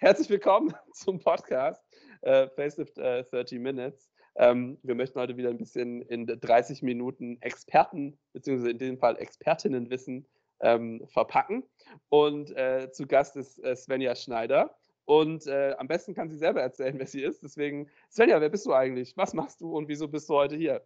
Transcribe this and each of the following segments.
herzlich willkommen zum Podcast äh, Facelift äh, 30 Minutes. Ähm, wir möchten heute wieder ein bisschen in 30 Minuten Experten, beziehungsweise in dem Fall Expertinnenwissen ähm, verpacken. Und äh, zu Gast ist äh, Svenja Schneider. Und äh, am besten kann sie selber erzählen, wer sie ist. Deswegen, Svenja, wer bist du eigentlich? Was machst du und wieso bist du heute hier?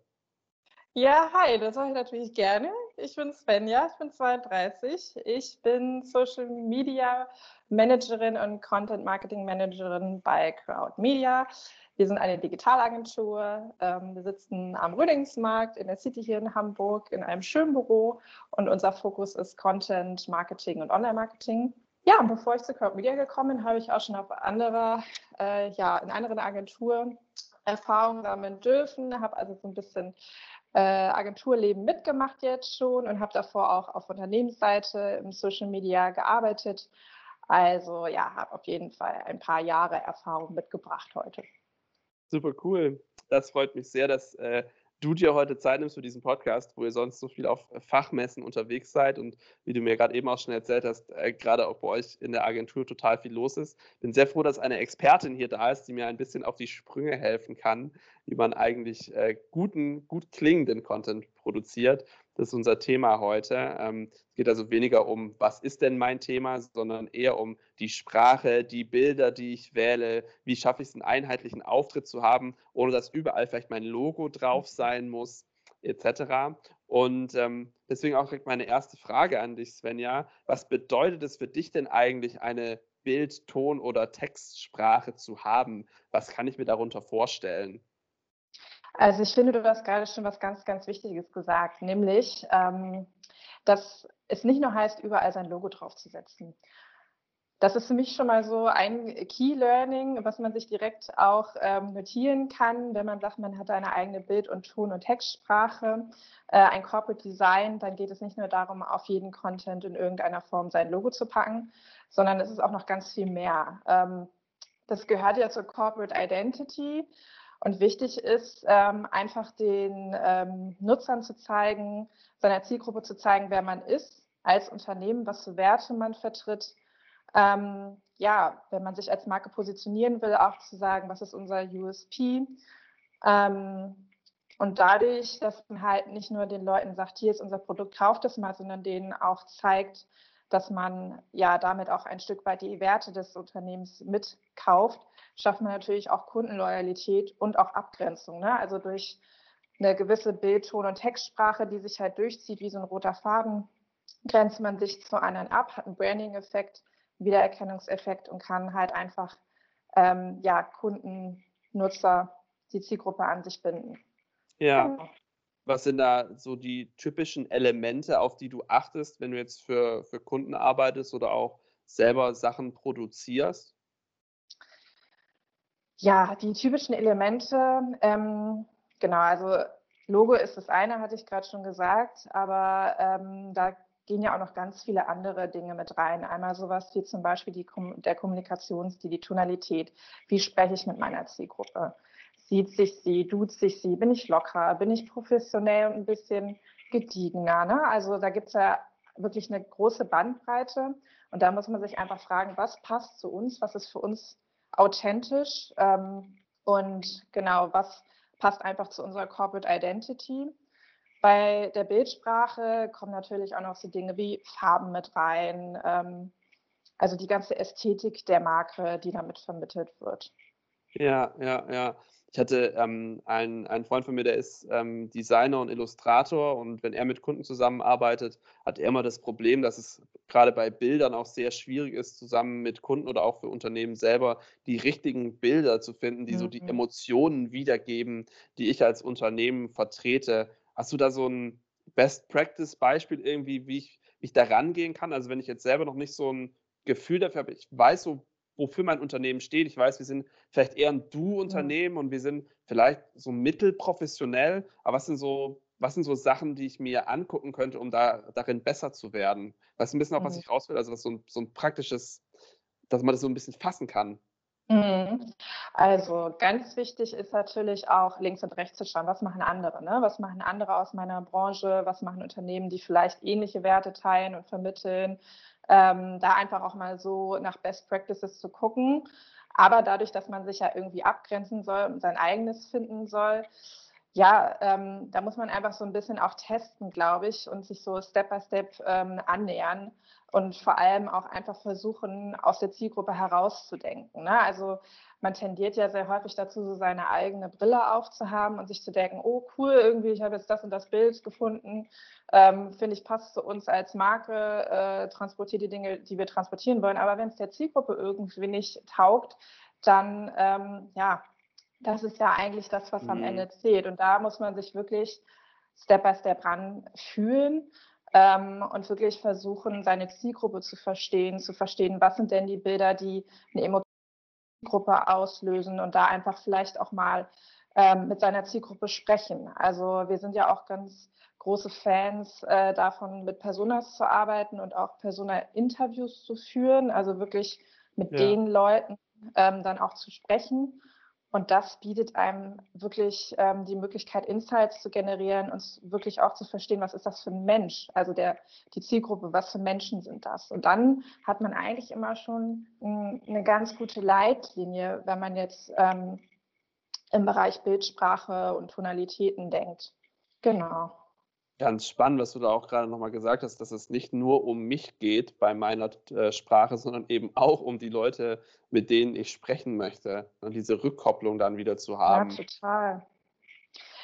Ja, hi, das mache ich natürlich gerne. Ich bin Svenja, ich bin 32. Ich bin Social Media Managerin und Content Marketing Managerin bei Crowd Media. Wir sind eine Digitalagentur. Ähm, wir sitzen am Rödingsmarkt in der City hier in Hamburg in einem schönen Büro und unser Fokus ist Content Marketing und Online Marketing. Ja, und bevor ich zu Crowd Media gekommen bin, habe ich auch schon auf anderer, äh, ja, in anderen Agenturen Erfahrungen sammeln dürfen, habe also so ein bisschen äh, Agenturleben mitgemacht jetzt schon und habe davor auch auf Unternehmensseite im Social Media gearbeitet. Also ja, habe auf jeden Fall ein paar Jahre Erfahrung mitgebracht heute. Super cool. Das freut mich sehr, dass äh, du dir heute Zeit nimmst für diesen Podcast, wo ihr sonst so viel auf Fachmessen unterwegs seid und wie du mir gerade eben auch schon erzählt hast, äh, gerade auch bei euch in der Agentur total viel los ist. Bin sehr froh, dass eine Expertin hier da ist, die mir ein bisschen auf die Sprünge helfen kann, wie man eigentlich äh, guten, gut klingenden Content produziert das ist unser Thema heute. Ähm, es geht also weniger um, was ist denn mein Thema, sondern eher um die Sprache, die Bilder, die ich wähle, wie schaffe ich es, einen einheitlichen Auftritt zu haben, ohne dass überall vielleicht mein Logo drauf sein muss, etc. Und ähm, deswegen auch direkt meine erste Frage an dich, Svenja. Was bedeutet es für dich denn eigentlich, eine Bild-, Ton- oder Textsprache zu haben? Was kann ich mir darunter vorstellen? Also ich finde, du hast gerade schon was ganz, ganz Wichtiges gesagt, nämlich, ähm, dass es nicht nur heißt, überall sein Logo draufzusetzen. Das ist für mich schon mal so ein Key Learning, was man sich direkt auch ähm, notieren kann, wenn man sagt, man hat eine eigene Bild- und Ton- und Textsprache, äh, ein Corporate Design, dann geht es nicht nur darum, auf jeden Content in irgendeiner Form sein Logo zu packen, sondern es ist auch noch ganz viel mehr. Ähm, das gehört ja zur Corporate Identity. Und wichtig ist ähm, einfach den ähm, Nutzern zu zeigen, seiner Zielgruppe zu zeigen, wer man ist als Unternehmen, was für Werte man vertritt. Ähm, ja, wenn man sich als Marke positionieren will, auch zu sagen, was ist unser USP. Ähm, und dadurch, dass man halt nicht nur den Leuten sagt, hier ist unser Produkt, kauft es mal, sondern denen auch zeigt, dass man ja damit auch ein Stück weit die Werte des Unternehmens mitkauft, schafft man natürlich auch Kundenloyalität und auch Abgrenzung. Ne? Also durch eine gewisse Bild-, Ton- und Textsprache, die sich halt durchzieht wie so ein roter Faden, grenzt man sich zu anderen ab, hat einen Branding-Effekt, Wiedererkennungseffekt und kann halt einfach ähm, ja, Kunden, Nutzer, die Zielgruppe an sich binden. Ja. Was sind da so die typischen Elemente, auf die du achtest, wenn du jetzt für, für Kunden arbeitest oder auch selber Sachen produzierst? Ja, die typischen Elemente, ähm, genau, also Logo ist das eine, hatte ich gerade schon gesagt, aber ähm, da gehen ja auch noch ganz viele andere Dinge mit rein. Einmal sowas wie zum Beispiel die, der Kommunikationsstil, die Tonalität. Wie spreche ich mit meiner Zielgruppe? Sieht sich sie, duzt sich sie, bin ich locker, bin ich professionell und ein bisschen gediegener. Ne? Also da gibt es ja wirklich eine große Bandbreite und da muss man sich einfach fragen, was passt zu uns, was ist für uns authentisch ähm, und genau, was passt einfach zu unserer Corporate Identity. Bei der Bildsprache kommen natürlich auch noch so Dinge wie Farben mit rein, ähm, also die ganze Ästhetik der Marke, die damit vermittelt wird. Ja, ja, ja. Ich hatte ähm, einen, einen Freund von mir, der ist ähm, Designer und Illustrator und wenn er mit Kunden zusammenarbeitet, hat er immer das Problem, dass es gerade bei Bildern auch sehr schwierig ist, zusammen mit Kunden oder auch für Unternehmen selber die richtigen Bilder zu finden, die mhm. so die mhm. Emotionen wiedergeben, die ich als Unternehmen vertrete. Hast du da so ein Best-Practice-Beispiel irgendwie, wie ich, wie ich da rangehen kann? Also wenn ich jetzt selber noch nicht so ein Gefühl dafür habe, ich weiß so, wofür mein Unternehmen steht. Ich weiß, wir sind vielleicht eher ein Du-Unternehmen mhm. und wir sind vielleicht so mittelprofessionell, aber was sind so, was sind so Sachen, die ich mir angucken könnte, um da darin besser zu werden? Weißt du ein bisschen auch, was mhm. ich raus will? Also was so ein, so ein praktisches, dass man das so ein bisschen fassen kann. Mhm. Also ganz wichtig ist natürlich auch links und rechts zu schauen, was machen andere, ne? was machen andere aus meiner Branche, was machen Unternehmen, die vielleicht ähnliche Werte teilen und vermitteln, ähm, da einfach auch mal so nach Best Practices zu gucken. Aber dadurch, dass man sich ja irgendwie abgrenzen soll und sein eigenes finden soll, ja, ähm, da muss man einfach so ein bisschen auch testen, glaube ich, und sich so Step by Step ähm, annähern und vor allem auch einfach versuchen, aus der Zielgruppe herauszudenken. Ne? Also man tendiert ja sehr häufig dazu, so seine eigene Brille aufzuhaben und sich zu denken, oh cool, irgendwie, ich habe jetzt das und das Bild gefunden, ähm, finde ich, passt zu uns als Marke, äh, transportiert die Dinge, die wir transportieren wollen. Aber wenn es der Zielgruppe irgendwie nicht taugt, dann ähm, ja, das ist ja eigentlich das, was mhm. am Ende zählt. Und da muss man sich wirklich Step by Step ranfühlen ähm, und wirklich versuchen, seine Zielgruppe zu verstehen, zu verstehen, was sind denn die Bilder, die eine Emotionsgruppe auslösen und da einfach vielleicht auch mal ähm, mit seiner Zielgruppe sprechen. Also wir sind ja auch ganz große Fans äh, davon, mit Personas zu arbeiten und auch Persona-Interviews zu führen, also wirklich mit ja. den Leuten ähm, dann auch zu sprechen und das bietet einem wirklich ähm, die Möglichkeit, Insights zu generieren und wirklich auch zu verstehen, was ist das für ein Mensch, also der, die Zielgruppe, was für Menschen sind das. Und dann hat man eigentlich immer schon m, eine ganz gute Leitlinie, wenn man jetzt ähm, im Bereich Bildsprache und Tonalitäten denkt. Genau. Ganz spannend, was du da auch gerade nochmal gesagt hast, dass es nicht nur um mich geht bei meiner äh, Sprache, sondern eben auch um die Leute, mit denen ich sprechen möchte. Und diese Rückkopplung dann wieder zu haben. Ja, total.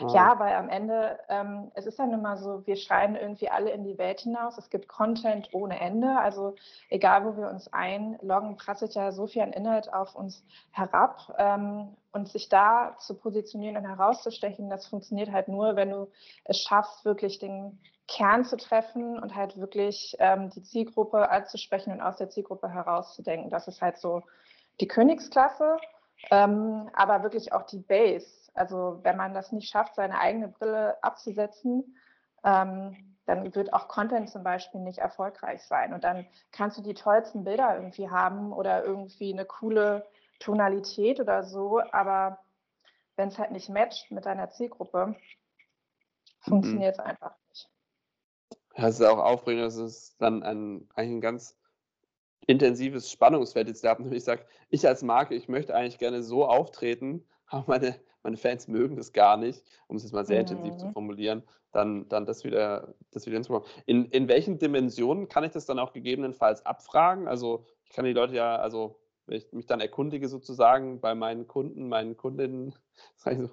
Ah. Ja, weil am Ende, ähm, es ist dann immer so, wir schreien irgendwie alle in die Welt hinaus. Es gibt Content ohne Ende. Also egal, wo wir uns einloggen, prasselt ja so viel an Inhalt auf uns herab. Ähm, und sich da zu positionieren und herauszustechen, das funktioniert halt nur, wenn du es schaffst, wirklich den Kern zu treffen und halt wirklich ähm, die Zielgruppe anzusprechen und aus der Zielgruppe herauszudenken. Das ist halt so die Königsklasse, ähm, aber wirklich auch die Base also wenn man das nicht schafft, seine eigene Brille abzusetzen, ähm, dann wird auch Content zum Beispiel nicht erfolgreich sein. Und dann kannst du die tollsten Bilder irgendwie haben oder irgendwie eine coole Tonalität oder so, aber wenn es halt nicht matcht mit deiner Zielgruppe, funktioniert es mhm. einfach nicht. Ja, es ist auch aufregend, dass es dann ein, eigentlich ein ganz intensives Spannungsfeld jetzt da Ich sage, ich als Marke, ich möchte eigentlich gerne so auftreten, aber meine, meine Fans mögen das gar nicht, um es jetzt mal sehr mhm. intensiv zu formulieren, dann, dann das wieder, das wieder hinzubekommen. In, in welchen Dimensionen kann ich das dann auch gegebenenfalls abfragen? Also ich kann die Leute ja, also wenn ich mich dann erkundige sozusagen bei meinen Kunden, meinen Kundinnen, also,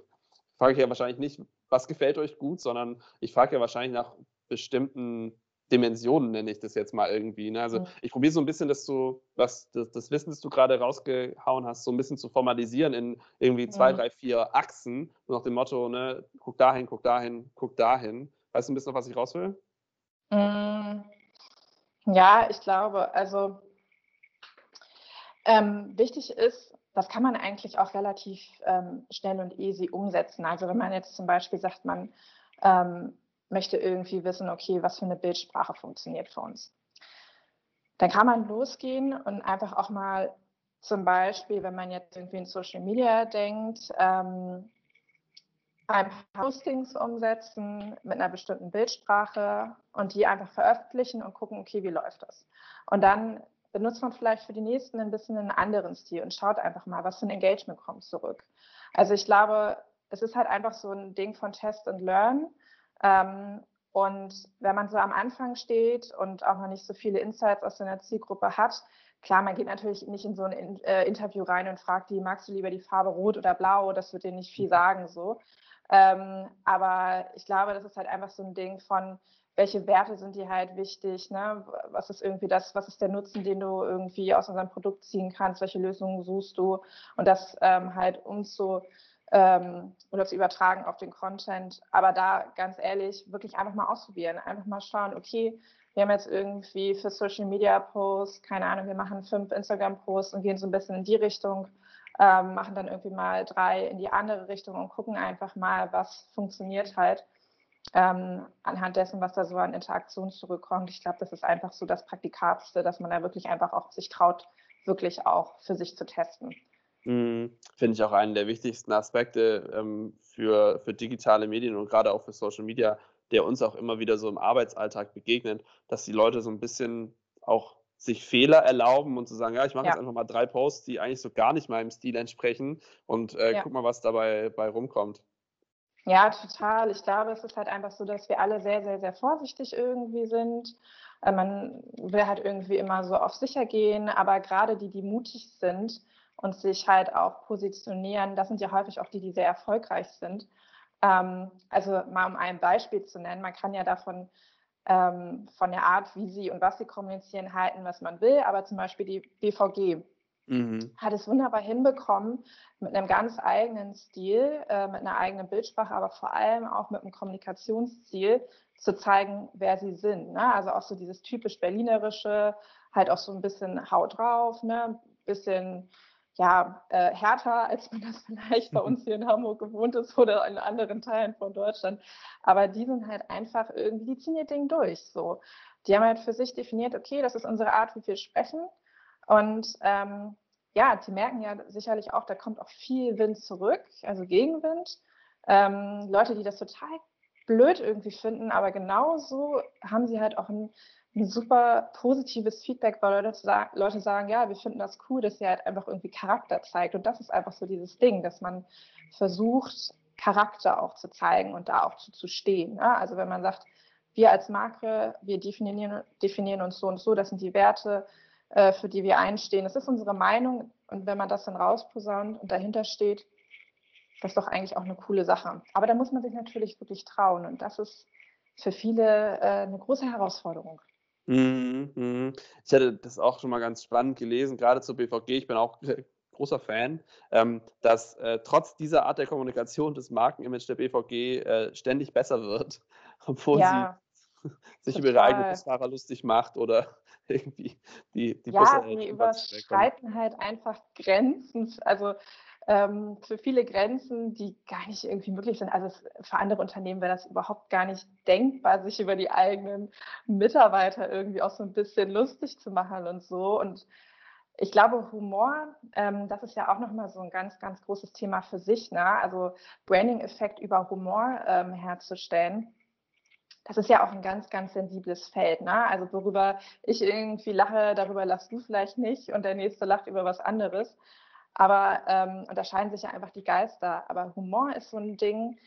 frage ich ja wahrscheinlich nicht, was gefällt euch gut, sondern ich frage ja wahrscheinlich nach bestimmten Dimensionen, nenne ich das jetzt mal irgendwie. Ne? Also mhm. ich probiere so ein bisschen, dass du, was das, das, Wissen, das du gerade rausgehauen hast, so ein bisschen zu formalisieren in irgendwie zwei, mhm. drei, vier Achsen, nach dem Motto, ne, guck dahin, guck dahin, guck dahin. Weißt du ein bisschen noch, was ich raus will? Mhm. Ja, ich glaube, also ähm, wichtig ist, das kann man eigentlich auch relativ ähm, schnell und easy umsetzen. Also wenn man jetzt zum Beispiel sagt, man ähm, möchte irgendwie wissen, okay, was für eine Bildsprache funktioniert für uns. Dann kann man losgehen und einfach auch mal zum Beispiel, wenn man jetzt irgendwie in Social Media denkt, ähm, ein paar Postings umsetzen mit einer bestimmten Bildsprache und die einfach veröffentlichen und gucken, okay, wie läuft das? Und dann benutzt man vielleicht für die nächsten ein bisschen einen anderen Stil und schaut einfach mal, was für ein Engagement kommt zurück. Also ich glaube, es ist halt einfach so ein Ding von Test and Learn. Ähm, und wenn man so am Anfang steht und auch noch nicht so viele Insights aus seiner Zielgruppe hat, klar, man geht natürlich nicht in so ein in, äh, Interview rein und fragt die, magst du lieber die Farbe rot oder blau? Das wird dir nicht viel sagen so. Ähm, aber ich glaube, das ist halt einfach so ein Ding von, welche Werte sind dir halt wichtig, ne? was ist irgendwie das, was ist der Nutzen, den du irgendwie aus unserem Produkt ziehen kannst, welche Lösungen suchst du und das ähm, halt umzu, ähm, oder zu übertragen auf den Content. Aber da ganz ehrlich, wirklich einfach mal ausprobieren. Einfach mal schauen, okay, wir haben jetzt irgendwie für Social Media Posts, keine Ahnung, wir machen fünf Instagram Posts und gehen so ein bisschen in die Richtung, ähm, machen dann irgendwie mal drei in die andere Richtung und gucken einfach mal, was funktioniert halt. Ähm, anhand dessen, was da so an Interaktion zurückkommt. Ich glaube, das ist einfach so das Praktikabelste, dass man da wirklich einfach auch sich traut, wirklich auch für sich zu testen. Mhm. Finde ich auch einen der wichtigsten Aspekte ähm, für, für digitale Medien und gerade auch für Social Media, der uns auch immer wieder so im Arbeitsalltag begegnet, dass die Leute so ein bisschen auch sich Fehler erlauben und zu sagen, ja, ich mache Ja. jetzt einfach mal drei Posts, die eigentlich so gar nicht meinem Stil entsprechen und äh, Ja. guck mal, was dabei bei rumkommt. Ja, total. Ich glaube, es ist halt einfach so, dass wir alle sehr, sehr, sehr vorsichtig irgendwie sind. Äh, man will halt irgendwie immer so auf sicher gehen, aber gerade die, die mutig sind und sich halt auch positionieren, das sind ja häufig auch die, die sehr erfolgreich sind. Ähm, also mal um ein Beispiel zu nennen, man kann ja davon ähm, von der Art, wie sie und was sie kommunizieren, halten, was man will, aber zum Beispiel die BVG, Mhm. hat es wunderbar hinbekommen, mit einem ganz eigenen Stil, äh, mit einer eigenen Bildsprache, aber vor allem auch mit einem Kommunikationsziel zu zeigen, wer sie sind. Ne? Also auch so dieses typisch Berlinerische, halt auch so ein bisschen Haut drauf, ne? bisschen ja, äh, härter, als man das vielleicht bei uns hier in Hamburg gewohnt ist oder in anderen Teilen von Deutschland. Aber die sind halt einfach irgendwie, die ziehen ihr Ding durch. So. Die haben halt für sich definiert, okay, das ist unsere Art, wie wir sprechen. Und ähm, ja, die merken ja sicherlich auch, da kommt auch viel Wind zurück, also Gegenwind. Ähm, Leute, die das total blöd irgendwie finden, aber genauso haben sie halt auch ein, ein super positives Feedback, weil Leute, sa- Leute sagen, ja, wir finden das cool, dass sie halt einfach irgendwie Charakter zeigt. Und das ist einfach so dieses Ding, dass man versucht, Charakter auch zu zeigen und da auch zu, zu stehen. Ne? Also wenn man sagt, wir als Marke, wir definieren, definieren uns so und so, das sind die Werte, äh, für die wir einstehen. Das ist unsere Meinung und wenn man das dann rausposaunt und dahinter steht, das ist doch eigentlich auch eine coole Sache. Aber da muss man sich natürlich wirklich trauen und das ist für viele äh, eine große Herausforderung. Mhm, mhm. Ich hatte das auch schon mal ganz spannend gelesen, gerade zur BVG. Ich bin auch großer Fan, ähm, dass äh, trotz dieser Art der Kommunikation das Markenimage der BVG äh, ständig besser wird, obwohl Ja, sie sich über ihre eigenen. Busfahrer lustig macht oder irgendwie die, die Ja, Busse sie wegkommen. überschreiten halt einfach Grenzen, also ähm, für viele Grenzen, die gar nicht irgendwie möglich sind. Also es, für andere Unternehmen wäre das überhaupt gar nicht denkbar, sich über die eigenen Mitarbeiter irgendwie auch so ein bisschen lustig zu machen und so. Und ich glaube, Humor, ähm, das ist ja auch nochmal so ein ganz, ganz großes Thema für sich. Ne? Also Branding-Effekt über Humor ähm, herzustellen. Das ist ja auch ein ganz, ganz sensibles Feld. Ne? Also worüber ich irgendwie lache, darüber lachst du vielleicht nicht und der nächste lacht über was anderes. Aber ähm, unterscheiden sich ja einfach die Geister. Aber Humor ist so ein Ding,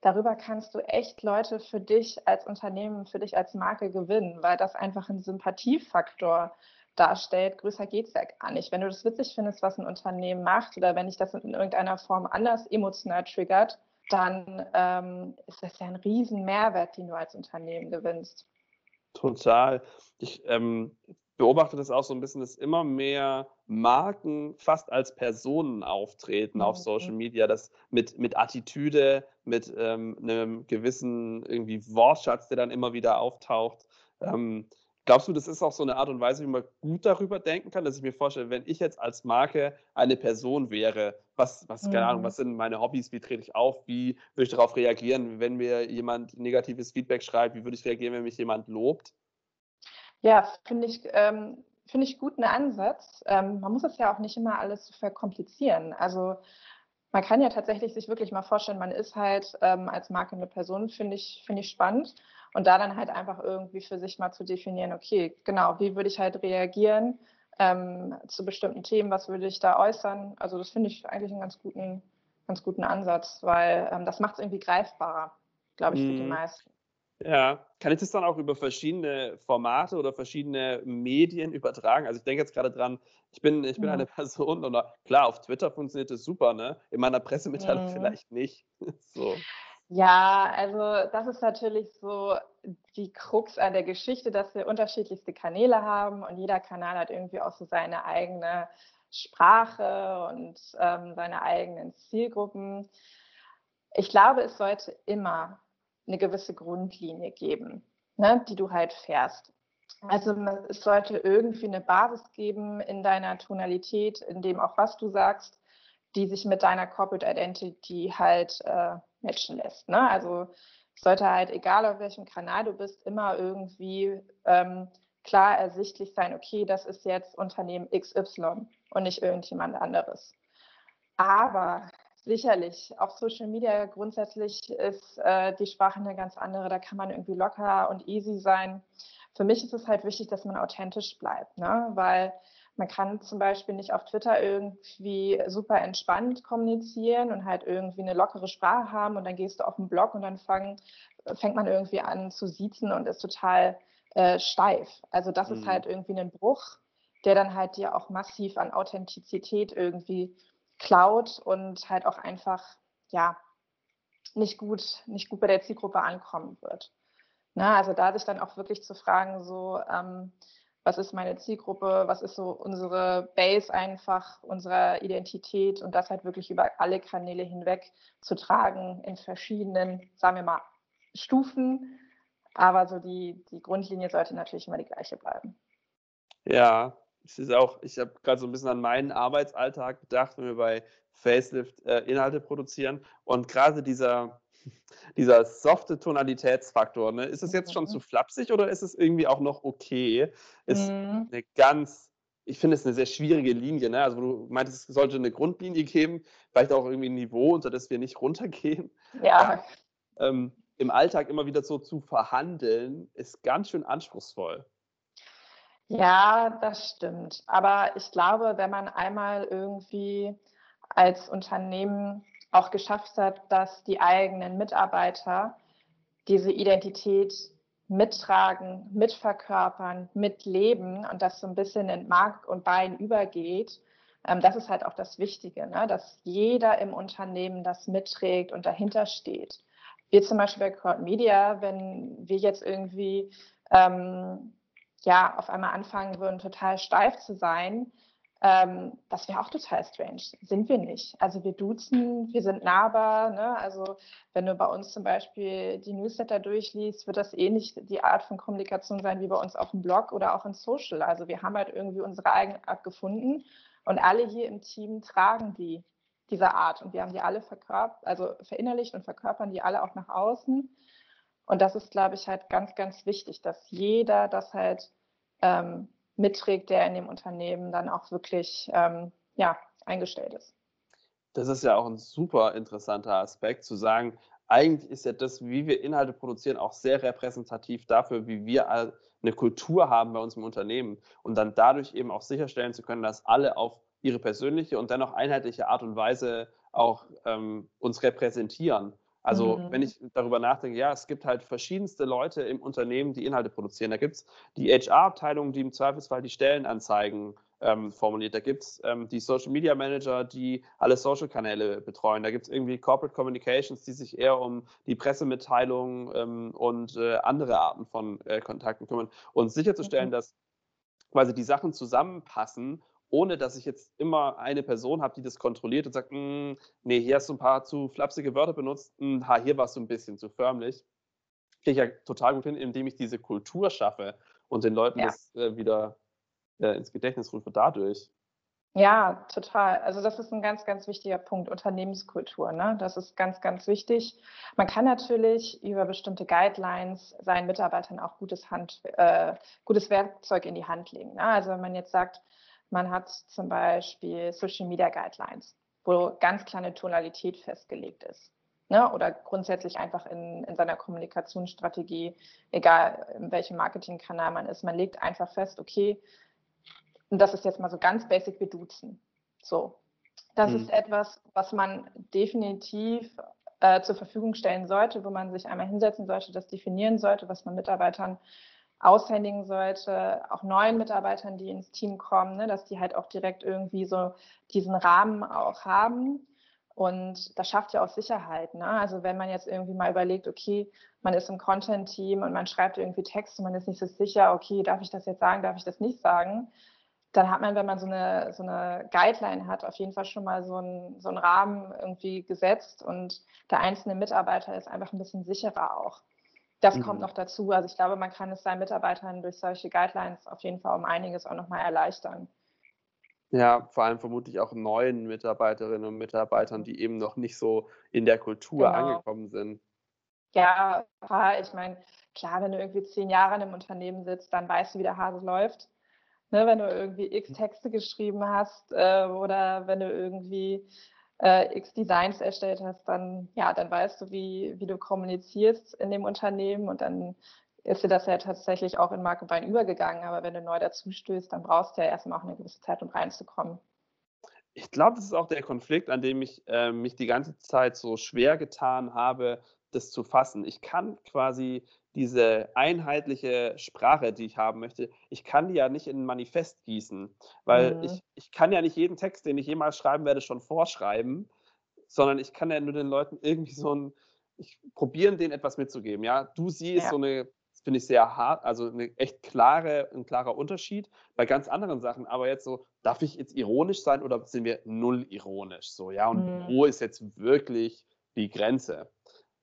darüber kannst du echt Leute für dich als Unternehmen, für dich als Marke gewinnen, weil das einfach ein Sympathiefaktor darstellt. Größer geht es ja gar nicht. Wenn du das witzig findest, was ein Unternehmen macht oder wenn dich das in irgendeiner Form anders emotional triggert, dann ähm, ist das ja ein riesen Mehrwert, den du als Unternehmen gewinnst. Total. Ich ähm, beobachte das auch so ein bisschen, dass immer mehr Marken fast als Personen auftreten auf Mhm. Social Media, das mit, mit Attitüde, mit ähm, einem gewissen irgendwie Wortschatz, der dann immer wieder auftaucht. Ähm, glaubst du, das ist auch so eine Art und Weise, wie man gut darüber denken kann, dass ich mir vorstelle, wenn ich jetzt als Marke eine Person wäre, was, was, keine Ahnung, Mhm. was sind meine Hobbys, wie trete ich auf, wie würde ich darauf reagieren, wenn mir jemand negatives Feedback schreibt, wie würde ich reagieren, wenn mich jemand lobt? Ja, finde ich, ähm, finde ich guten Ansatz. Ähm, man muss es ja auch nicht immer alles so verkomplizieren. Also man kann ja tatsächlich sich wirklich mal vorstellen, man ist halt ähm, als Marke eine Person, finde ich, finde ich spannend. Und da dann halt einfach irgendwie für sich mal zu definieren, okay, genau, wie würde ich halt reagieren ähm, zu bestimmten Themen, was würde ich da äußern? Also das finde ich eigentlich einen ganz guten, ganz guten Ansatz, weil ähm, das macht es irgendwie greifbarer, glaube ich, für die Mhm. meisten. Ja, kann ich das dann auch über verschiedene Formate oder verschiedene Medien übertragen? Also ich denke jetzt gerade dran, ich bin, ich bin Mhm. eine Person oder klar, auf Twitter funktioniert das super, ne? In meiner Pressemitteilung Mhm. vielleicht nicht. So. Ja, also das ist natürlich so die Krux an der Geschichte, dass wir unterschiedlichste Kanäle haben und jeder Kanal hat irgendwie auch so seine eigene Sprache und ähm, seine eigenen Zielgruppen. Ich glaube, es sollte immer eine gewisse Grundlinie geben, ne, die du halt fährst. Also es sollte irgendwie eine Basis geben in deiner Tonalität, in dem auch was du sagst, die sich mit deiner Corporate Identity halt äh, matchen lässt. Ne? Also es sollte halt, egal auf welchem Kanal du bist, immer irgendwie ähm, klar ersichtlich sein, okay, das ist jetzt Unternehmen XY und nicht irgendjemand anderes. Aber sicherlich, auf Social Media grundsätzlich ist äh, die Sprache eine ganz andere. Da kann man irgendwie locker und easy sein. für mich ist es halt wichtig, dass man authentisch bleibt, ne? weil man kann zum Beispiel nicht auf Twitter irgendwie super entspannt kommunizieren und halt irgendwie eine lockere Sprache haben und dann gehst du auf den Blog und dann fang, fängt man irgendwie an zu siezen und ist total äh, steif. Also das mhm. ist halt irgendwie ein Bruch, der dann halt dir auch massiv an Authentizität irgendwie klaut und halt auch einfach, ja, nicht gut, nicht gut bei der Zielgruppe ankommen wird. Na, also da sich dann auch wirklich zu fragen, so, ähm, was ist meine Zielgruppe, was ist so unsere Base einfach, unserer Identität und das halt wirklich über alle Kanäle hinweg zu tragen in verschiedenen, sagen wir mal, Stufen. Aber so die, die Grundlinie sollte natürlich immer die gleiche bleiben. Ja, es ist auch, ich habe gerade so ein bisschen an meinen Arbeitsalltag gedacht, wenn wir bei Facelift äh, Inhalte produzieren und gerade dieser, dieser softe Tonalitätsfaktor, ne, ist es jetzt schon mhm. zu flapsig oder ist es irgendwie auch noch okay? Ist mhm. eine ganz, ich finde es eine sehr schwierige Linie. Ne? Also du meintest, es sollte eine Grundlinie geben, vielleicht auch irgendwie ein Niveau, unter das wir nicht runtergehen. Ja. Ähm, Im Alltag immer wieder so zu verhandeln, ist ganz schön anspruchsvoll. Ja, das stimmt. Aber ich glaube, wenn man einmal irgendwie als Unternehmen auch geschafft hat, dass die eigenen Mitarbeiter diese Identität mittragen, mitverkörpern, mitleben und das so ein bisschen in Mark und Bein übergeht, ähm, das ist halt auch das Wichtige, ne? dass jeder im Unternehmen das mitträgt und dahinter steht. Wir zum Beispiel bei Crowd Media, wenn wir jetzt irgendwie ähm, ja, auf einmal anfangen würden, total steif zu sein, ähm, das wäre auch total strange. Sind wir nicht. Also wir duzen, wir sind nahbar. Ne? Also wenn du bei uns zum Beispiel die Newsletter durchliest, wird das eh die Art von Kommunikation sein wie bei uns auf dem Blog oder auch in Social. Also wir haben halt irgendwie unsere eigene Art gefunden und alle hier im Team tragen die dieser Art und wir haben die alle also verinnerlicht und verkörpern die alle auch nach außen. Und das ist, glaube ich, halt ganz, ganz wichtig, dass jeder das halt ähm, mitträgt, der in dem Unternehmen dann auch wirklich ähm, ja, eingestellt ist. Das ist ja auch ein super interessanter Aspekt, zu sagen, eigentlich ist ja das, wie wir Inhalte produzieren, auch sehr repräsentativ dafür, wie wir eine Kultur haben bei uns im Unternehmen und dann dadurch eben auch sicherstellen zu können, dass alle auf ihre persönliche und dennoch einheitliche Art und Weise auch ähm, uns repräsentieren. Also mhm. wenn ich darüber nachdenke, ja, es gibt halt verschiedenste Leute im Unternehmen, die Inhalte produzieren. Da gibt es die HR-Abteilung, die im Zweifelsfall die Stellenanzeigen ähm, formuliert. Da gibt es ähm, die Social Media Manager, die alle Social-Kanäle betreuen. Da gibt es irgendwie Corporate Communications, die sich eher um die Pressemitteilung ähm, und äh, andere Arten von äh, Kontakten kümmern. Und sicherzustellen, mhm. dass quasi die Sachen zusammenpassen ohne dass ich jetzt immer eine Person habe, die das kontrolliert und sagt, hm, nee, hier hast du ein paar zu flapsige Wörter benutzt, hm, ha, hier warst du ein bisschen zu förmlich. Kriege ich ja total gut hin, indem ich diese Kultur schaffe und den Leuten ja. das äh, wieder äh, ins Gedächtnis rufe dadurch. Ja, total. Also das ist ein ganz, ganz wichtiger Punkt, Unternehmenskultur. Ne? Das ist ganz, ganz wichtig. Man kann natürlich über bestimmte Guidelines seinen Mitarbeitern auch gutes, Hand, äh, gutes Werkzeug in die Hand legen. Ne? Also wenn man jetzt sagt, man hat zum Beispiel Social Media Guidelines, wo ganz kleine Tonalität festgelegt ist. Ne? Oder grundsätzlich einfach in, in seiner Kommunikationsstrategie, egal in welchem Marketingkanal man ist, man legt einfach fest, okay, und das ist jetzt mal so ganz basic, wir duzen. So. Das mhm. ist etwas, was man definitiv äh, zur Verfügung stellen sollte, wo man sich einmal hinsetzen sollte, das definieren sollte, was man Mitarbeitern aushändigen sollte, auch neuen Mitarbeitern, die ins Team kommen, ne, dass die halt auch direkt irgendwie so diesen Rahmen auch haben. Und das schafft ja auch Sicherheit. Ne? Also wenn man jetzt irgendwie mal überlegt, okay, man ist im Content-Team und man schreibt irgendwie Texte, man ist nicht so sicher, okay, darf ich das jetzt sagen, darf ich das nicht sagen, dann hat man, wenn man so eine, so eine Guideline hat, auf jeden Fall schon mal so, ein, so einen Rahmen irgendwie gesetzt und der einzelne Mitarbeiter ist einfach ein bisschen sicherer auch. Das mhm. kommt noch dazu. Also ich glaube, man kann es seinen Mitarbeitern durch solche Guidelines auf jeden Fall um einiges auch nochmal erleichtern. Ja, vor allem vermutlich auch neuen Mitarbeiterinnen und Mitarbeitern, die eben noch nicht so in der Kultur genau. angekommen sind. Ja, ich meine, klar, wenn du irgendwie zehn Jahre in einem Unternehmen sitzt, dann weißt du, wie der Hase läuft. Ne, wenn du irgendwie x Texte geschrieben hast äh, oder wenn du irgendwie äh, x Designs erstellt hast, dann, ja, dann weißt du, wie, wie du kommunizierst in dem Unternehmen und dann ist dir das ja tatsächlich auch in Mark und Bein übergegangen. Aber wenn du neu dazu stößt, dann brauchst du ja erstmal auch eine gewisse Zeit, um reinzukommen. Ich glaube, das ist auch der Konflikt, an dem ich äh, mich die ganze Zeit so schwer getan habe, das zu fassen. Ich kann quasi diese einheitliche Sprache, die ich haben möchte, ich kann die ja nicht in ein Manifest gießen, weil mhm. ich, ich kann ja nicht jeden Text, den ich jemals schreiben werde, schon vorschreiben, sondern ich kann ja nur den Leuten irgendwie so ein, ich probieren, denen etwas mitzugeben. Ja, du siehst ja. so eine, das finde ich sehr hart, also eine echt klare, ein klarer Unterschied bei ganz anderen Sachen. Aber jetzt so, darf ich jetzt ironisch sein oder sind wir null ironisch? So, ja, und mhm. wo ist jetzt wirklich die Grenze?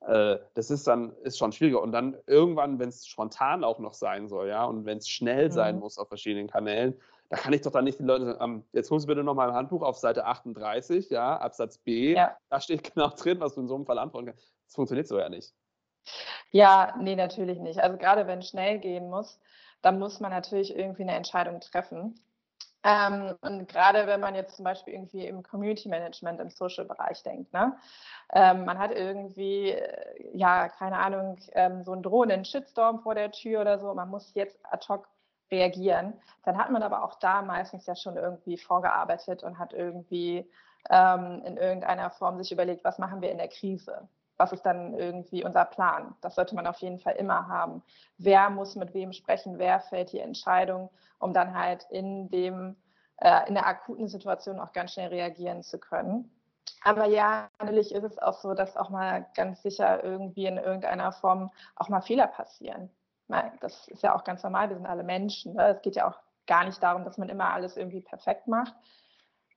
Äh, das ist dann ist schon schwieriger. Und dann irgendwann, wenn es spontan auch noch sein soll, ja, und wenn es schnell sein mhm. muss auf verschiedenen Kanälen, da kann ich doch dann nicht die Leute sagen, ähm, jetzt holst du bitte nochmal ein Handbuch auf Seite 38, ja, Absatz B, ja. da steht genau drin, was du in so einem Fall antworten kannst. Das funktioniert so ja nicht. Ja, nee, natürlich nicht. Also gerade wenn es schnell gehen muss, dann muss man natürlich irgendwie eine Entscheidung treffen. Ähm, und gerade wenn man jetzt zum Beispiel irgendwie im Community Management, im Social-Bereich denkt, ne? Ähm, man hat irgendwie, äh, ja, keine Ahnung, ähm, so einen drohenden Shitstorm vor der Tür oder so, man muss jetzt ad hoc reagieren, dann hat man aber auch da meistens ja schon irgendwie vorgearbeitet und hat irgendwie ähm, in irgendeiner Form sich überlegt, was machen wir in der Krise? Was ist dann irgendwie unser Plan? Das sollte man auf jeden Fall immer haben. Wer muss mit wem sprechen? Wer fällt die Entscheidung, um dann halt in dem äh, in der akuten Situation auch ganz schnell reagieren zu können. Aber ja, natürlich ist es auch so, dass auch mal ganz sicher irgendwie in irgendeiner Form auch mal Fehler passieren. Das ist ja auch ganz normal, wir sind alle Menschen. Ne? Es geht ja auch gar nicht darum, dass man immer alles irgendwie perfekt macht.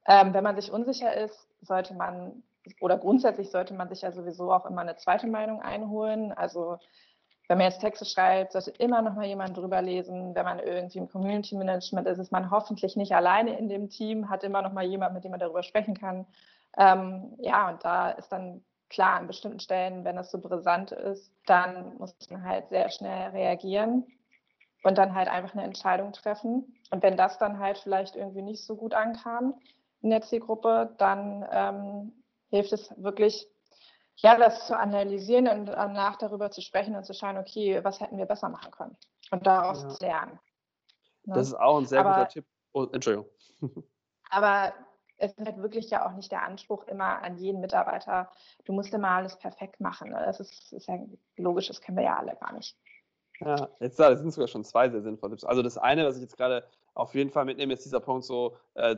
Ähm, wenn man sich unsicher ist, sollte man, oder grundsätzlich sollte man sich ja sowieso auch immer eine zweite Meinung einholen. Also wenn man jetzt Texte schreibt, sollte immer noch mal jemand drüber lesen. Wenn man irgendwie im Community Management ist, ist man hoffentlich nicht alleine in dem Team, hat immer noch mal jemand, mit dem man darüber sprechen kann. Ähm, ja, und da ist dann klar, an bestimmten Stellen, wenn das so brisant ist, dann muss man halt sehr schnell reagieren und dann halt einfach eine Entscheidung treffen. Und wenn das dann halt vielleicht irgendwie nicht so gut ankam in der Zielgruppe, dann ähm, hilft es wirklich, ja, das zu analysieren und danach darüber zu sprechen und zu schauen, okay, was hätten wir besser machen können und daraus ja. zu lernen. Ne? Das ist auch ein sehr aber, guter Tipp. Oh, Entschuldigung. aber es ist halt wirklich ja auch nicht der Anspruch immer an jeden Mitarbeiter, du musst immer alles perfekt machen. Ne? Das ist, ist ja logisch, das kennen wir ja alle gar nicht. Ja, jetzt das sind sogar schon zwei sehr sinnvolle Tipps. Also das eine, was ich jetzt gerade auf jeden Fall mitnehme, ist dieser Punkt so äh,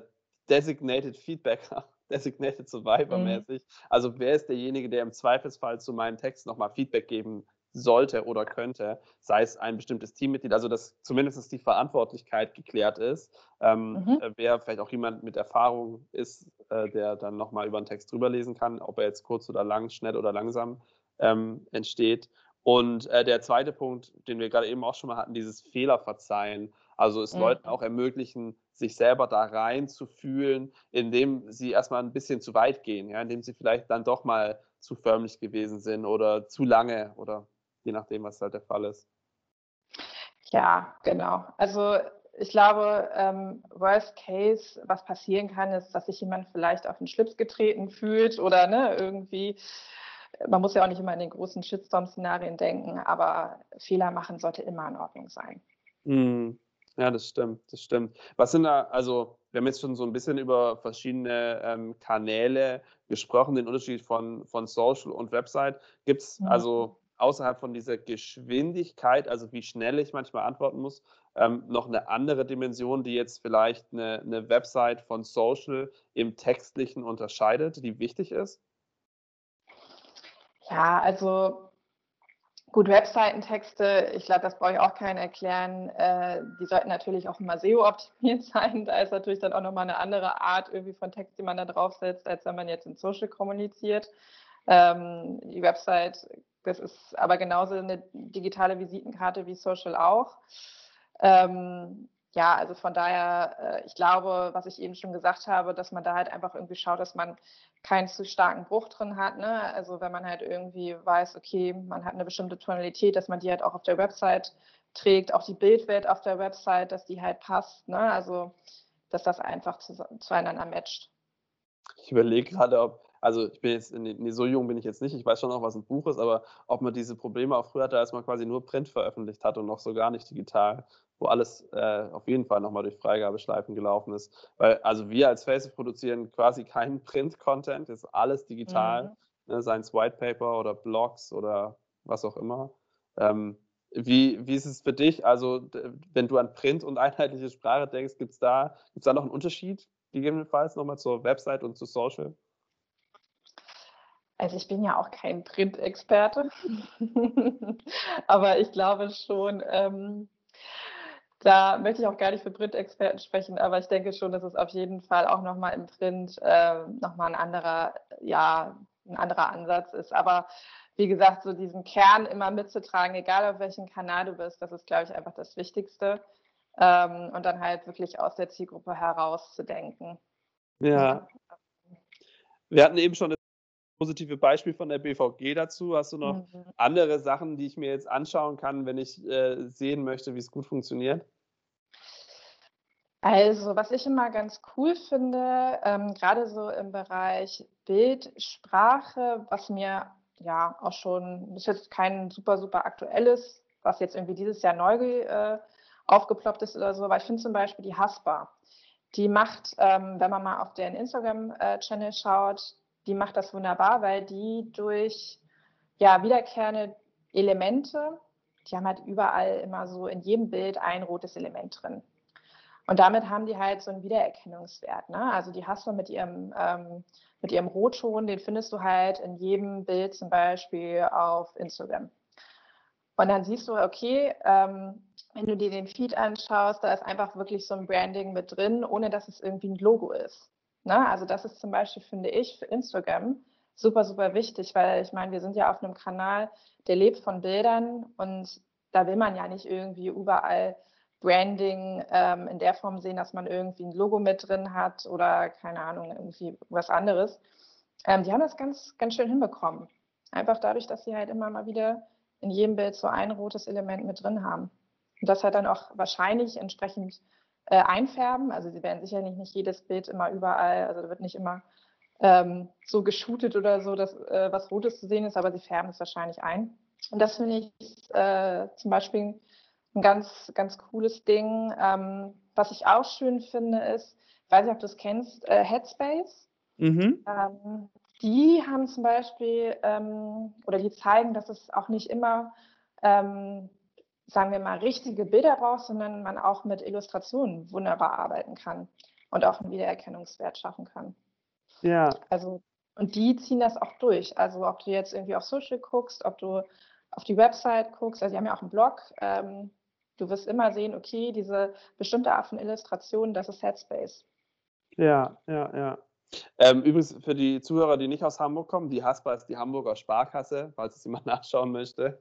Designated Feedbacker, Designated Survivor mäßig. Mhm. Also wer ist derjenige, der im Zweifelsfall zu meinem Text nochmal Feedback geben sollte oder könnte, sei es ein bestimmtes Teammitglied, also dass zumindest die Verantwortlichkeit geklärt ist, ähm, mhm. Äh, wer vielleicht auch jemand mit Erfahrung ist, äh, der dann nochmal über einen Text drüber lesen kann, ob er jetzt kurz oder lang, schnell oder langsam ähm, entsteht. Und äh, der zweite Punkt, den wir gerade eben auch schon mal hatten, dieses Fehlerverzeihen. Also es mhm. Leuten auch ermöglichen, sich selber da rein zu fühlen, indem sie erstmal ein bisschen zu weit gehen, ja, indem sie vielleicht dann doch mal zu förmlich gewesen sind oder zu lange oder je nachdem, was halt der Fall ist. Ja, genau. Also ich glaube, ähm, Worst Case, was passieren kann, ist, dass sich jemand vielleicht auf den Schlips getreten fühlt oder ne, irgendwie. Man muss ja auch nicht immer in den großen Shitstorm-Szenarien denken, aber Fehler machen sollte immer in Ordnung sein. Mm, ja, das stimmt, das stimmt. Was sind da, also wir haben jetzt schon so ein bisschen über verschiedene ähm, Kanäle gesprochen, den Unterschied von, von Social und Website. Gibt es mhm. also außerhalb von dieser Geschwindigkeit, also wie schnell ich manchmal antworten muss, ähm, noch eine andere Dimension, die jetzt vielleicht eine, eine Website von Social im Textlichen unterscheidet, die wichtig ist? Ja, also gut, Webseitentexte, ich glaube, das brauche ich auch keinen erklären. Äh, die sollten natürlich auch immer SEO-optimiert sein. Da ist natürlich dann auch nochmal eine andere Art irgendwie von Text, die man da draufsetzt, als wenn man jetzt in Social kommuniziert. Ähm, die Website das ist aber genauso eine digitale Visitenkarte wie Social auch. Ähm, ja, also von daher, äh, ich glaube, was ich eben schon gesagt habe, dass man da halt einfach irgendwie schaut, dass man keinen zu starken Bruch drin hat. Ne? Also wenn man halt irgendwie weiß, okay, man hat eine bestimmte Tonalität, dass man die halt auch auf der Website trägt, auch die Bildwelt auf der Website, dass die halt passt. Ne? Also dass das einfach zu, zueinander matcht. Ich überlege gerade, ob also ich bin jetzt, nee, so jung bin ich jetzt nicht, ich weiß schon noch, was ein Buch ist, aber ob man diese Probleme auch früher hatte, als man quasi nur Print veröffentlicht hat und noch so gar nicht digital, wo alles äh, auf jeden Fall nochmal durch Freigabeschleifen gelaufen ist. Weil, also wir als Face produzieren quasi keinen Print-Content, ist alles digital, mhm. ne, seien es White Paper oder Blogs oder was auch immer. Ähm, wie, wie ist es für dich? Also, wenn du an Print und einheitliche Sprache denkst, gibt es da, gibt's da noch einen Unterschied, gegebenenfalls nochmal zur Website und zu Social? Also ich bin ja auch kein Print-Experte, aber ich glaube schon, ähm, da möchte ich auch gar nicht für Print-Experten sprechen, aber ich denke schon, dass es auf jeden Fall auch nochmal im Print äh, nochmal ein anderer, ja, ein anderer Ansatz ist. Aber wie gesagt, so diesen Kern immer mitzutragen, egal auf welchem Kanal du bist, das ist, glaube ich, einfach das Wichtigste. Ähm, und dann halt wirklich aus der Zielgruppe heraus zu denken. Ja. Wir hatten eben schon das positive Beispiel von der BVG dazu. Hast du noch mhm. andere Sachen, die ich mir jetzt anschauen kann, wenn ich äh, sehen möchte, wie es gut funktioniert? Also, was ich immer ganz cool finde, ähm, gerade so im Bereich Bildsprache, was mir ja auch schon, das ist jetzt kein super, super aktuelles, was jetzt irgendwie dieses Jahr neu äh, aufgeploppt ist oder so, aber ich finde zum Beispiel die Haspa. Die macht, ähm, wenn man mal auf den Instagram-Channel äh, schaut, die macht das wunderbar, weil die durch ja, wiederkehrende Elemente, die haben halt überall immer so in jedem Bild ein rotes Element drin. Und damit haben die halt so einen Wiedererkennungswert. Ne? Also die hast du mit ihrem, ähm, mit ihrem Rotton, den findest du halt in jedem Bild zum Beispiel auf Instagram. Und dann siehst du, okay, ähm, wenn du dir den Feed anschaust, da ist einfach wirklich so ein Branding mit drin, ohne dass es irgendwie ein Logo ist. Ne? Also das ist zum Beispiel, finde ich, für Instagram super, super wichtig, weil ich meine, wir sind ja auf einem Kanal, der lebt von Bildern und da will man ja nicht irgendwie überall Branding ähm, in der Form sehen, dass man irgendwie ein Logo mit drin hat oder keine Ahnung, irgendwie was anderes. Ähm, die haben das ganz, ganz schön hinbekommen. Einfach dadurch, dass sie halt immer mal wieder in jedem Bild so ein rotes Element mit drin haben. Und das halt dann auch wahrscheinlich entsprechend äh, einfärben. Also sie werden sicherlich nicht jedes Bild immer überall, also da wird nicht immer ähm, so geshootet oder so, dass äh, was Rotes zu sehen ist, aber sie färben es wahrscheinlich ein. Und das finde ich äh, zum Beispiel ein ganz, ganz cooles Ding. Ähm, was ich auch schön finde, ist, ich weiß nicht, ob du es kennst, äh, Headspace. Mhm. Ähm, die haben zum Beispiel ähm, oder die zeigen, dass es auch nicht immer ähm, sagen wir mal, richtige Bilder braucht, sondern man auch mit Illustrationen wunderbar arbeiten kann und auch einen Wiedererkennungswert schaffen kann. Ja. Also, und die ziehen das auch durch. Also, ob du jetzt irgendwie auf Social guckst, ob du auf die Website guckst, also, die haben ja auch einen Blog. Ähm, du wirst immer sehen, okay, diese bestimmte Art von Illustration, das ist Headspace. Ja, ja, ja. Ähm, übrigens für die Zuhörer, die nicht aus Hamburg kommen, die Haspa ist die Hamburger Sparkasse, falls es jemand nachschauen möchte.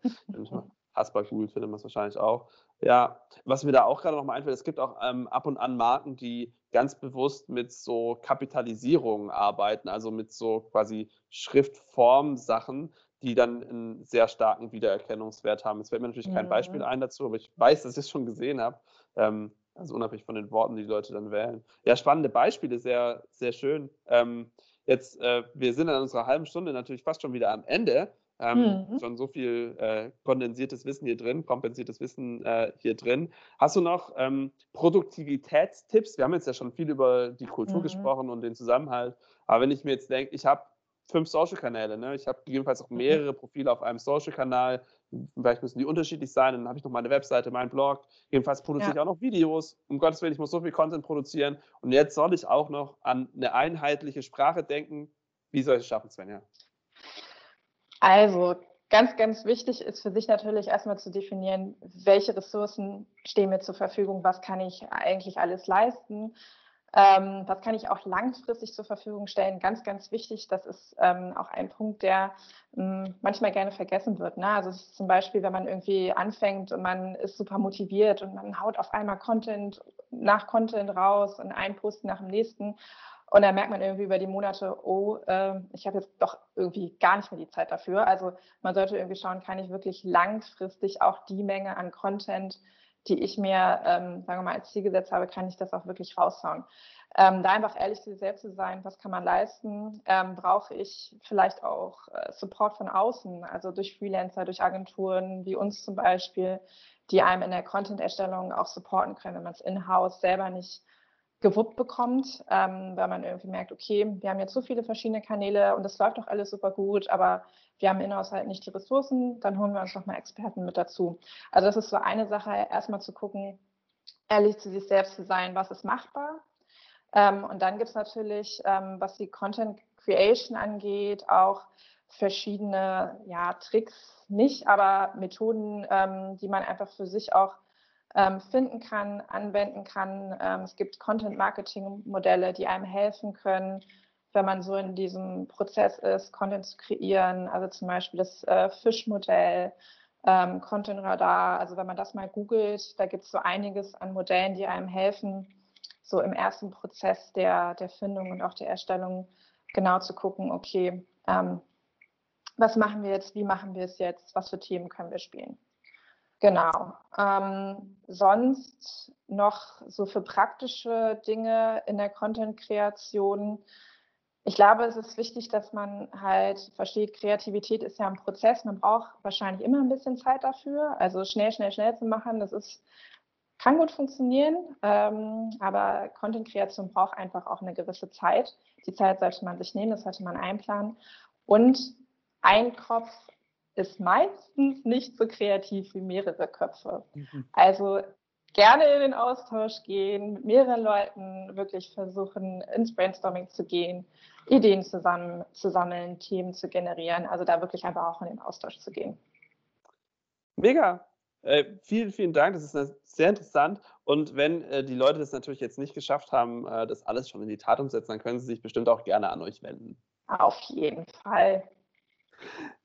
Haspa googelt, findet man es wahrscheinlich auch. Ja, was mir da auch gerade noch mal einfällt, es gibt auch ähm, ab und an Marken, die ganz bewusst mit so Kapitalisierungen arbeiten, also mit so quasi Schriftform-Sachen, die dann einen sehr starken Wiedererkennungswert haben. Es fällt mir natürlich kein Beispiel ein dazu, aber ich weiß, dass ich es schon gesehen habe. Ähm, also unabhängig von den Worten, die die Leute dann wählen. Ja, spannende Beispiele, sehr, sehr schön. Ähm, jetzt, äh, wir sind in unserer halben Stunde natürlich fast schon wieder am Ende. Ähm, mhm. Schon so viel äh, kondensiertes Wissen hier drin, kompensiertes Wissen äh, hier drin. Hast du noch ähm, Produktivitätstipps? Wir haben jetzt ja schon viel über die Kultur mhm. gesprochen und den Zusammenhalt. Aber wenn ich mir jetzt denke, ich habe fünf Social-Kanäle, ne? ich habe gegebenenfalls auch mhm. mehrere Profile auf einem Social-Kanal, vielleicht müssen die unterschiedlich sein, dann habe ich noch meine Webseite, meinen Blog, jedenfalls produziere ja. ich auch noch Videos. Um Gottes Willen, ich muss so viel Content produzieren und jetzt soll ich auch noch an eine einheitliche Sprache denken. Wie soll ich es schaffen, Svenja? Also ganz, ganz wichtig ist für sich natürlich erstmal zu definieren, welche Ressourcen stehen mir zur Verfügung, was kann ich eigentlich alles leisten, ähm, was kann ich auch langfristig zur Verfügung stellen. Ganz, ganz wichtig, das ist ähm, auch ein Punkt, der ähm, manchmal gerne vergessen wird. Ne? Also zum Beispiel, wenn man irgendwie anfängt und man ist super motiviert und man haut auf einmal Content nach Content raus und ein Post nach dem nächsten und dann merkt man irgendwie über die Monate, oh, äh, ich habe jetzt doch irgendwie gar nicht mehr die Zeit dafür. Also man sollte irgendwie schauen, kann ich wirklich langfristig auch die Menge an Content, die ich mir, ähm, sagen wir mal, als Ziel gesetzt habe, kann ich das auch wirklich raushauen. ähm, da einfach ehrlich zu sich selbst zu sein, was kann man leisten? Ähm, brauche ich vielleicht auch äh, Support von außen, also durch Freelancer, durch Agenturen wie uns zum Beispiel, die einem in der Content-Erstellung auch supporten können, wenn man es in-house selber nicht gewuppt bekommt, ähm, weil man irgendwie merkt, okay, wir haben jetzt so viele verschiedene Kanäle und es läuft doch alles super gut, aber wir haben in-house halt nicht die Ressourcen, dann holen wir uns nochmal Experten mit dazu. Also das ist so eine Sache, erstmal zu gucken, ehrlich zu sich selbst zu sein, was ist machbar. Ähm, und dann gibt es natürlich, ähm, was die Content Creation angeht, auch verschiedene ja, Tricks, nicht, aber Methoden, ähm, die man einfach für sich auch finden kann, anwenden kann. Ähm, es gibt Content-Marketing-Modelle, die einem helfen können, wenn man so in diesem Prozess ist, Content zu kreieren. Also zum Beispiel das äh, Fischmodell, ähm, Content Radar. Also wenn man das mal googelt, da gibt es so einiges an Modellen, die einem helfen, so im ersten Prozess der, der Findung und auch der Erstellung genau zu gucken, okay, ähm, was machen wir jetzt, wie machen wir es jetzt, was für Themen können wir spielen. Genau. Ähm, sonst noch so für praktische Dinge in der Content-Kreation. Ich glaube, es ist wichtig, dass man halt versteht, Kreativität ist ja ein Prozess. Man braucht wahrscheinlich immer ein bisschen Zeit dafür. Also schnell, schnell, schnell zu machen, das ist, kann gut funktionieren. Ähm, aber Content-Kreation braucht einfach auch eine gewisse Zeit. Die Zeit sollte man sich nehmen, das sollte man einplanen. Und ein Kopf ist meistens nicht so kreativ wie mehrere Köpfe. Mhm. Also gerne in den Austausch gehen, mit mehreren Leuten wirklich versuchen, ins Brainstorming zu gehen, Ideen zusammen zu sammeln, Themen zu generieren. Also da wirklich einfach auch in den Austausch zu gehen. Mega. Äh, vielen, vielen Dank. Das ist sehr interessant. Und wenn äh, die Leute das natürlich jetzt nicht geschafft haben, äh, das alles schon in die Tat umzusetzen, dann können sie sich bestimmt auch gerne an euch wenden. Auf jeden Fall.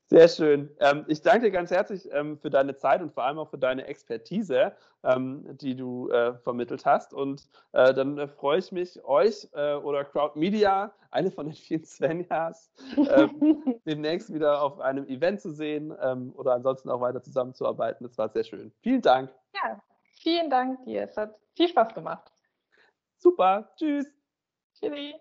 Sehr schön. Ähm, ich danke dir ganz herzlich ähm, für deine Zeit und vor allem auch für deine Expertise, ähm, die du äh, vermittelt hast. Und äh, dann äh, freue ich mich, euch äh, oder Crowd Media, eine von den vielen Svenjas, ähm, demnächst wieder auf einem Event zu sehen ähm, oder ansonsten auch weiter zusammenzuarbeiten. Das war sehr schön. Vielen Dank. Ja, vielen Dank dir. Es hat viel Spaß gemacht. Super. Tschüss. Tschüssi.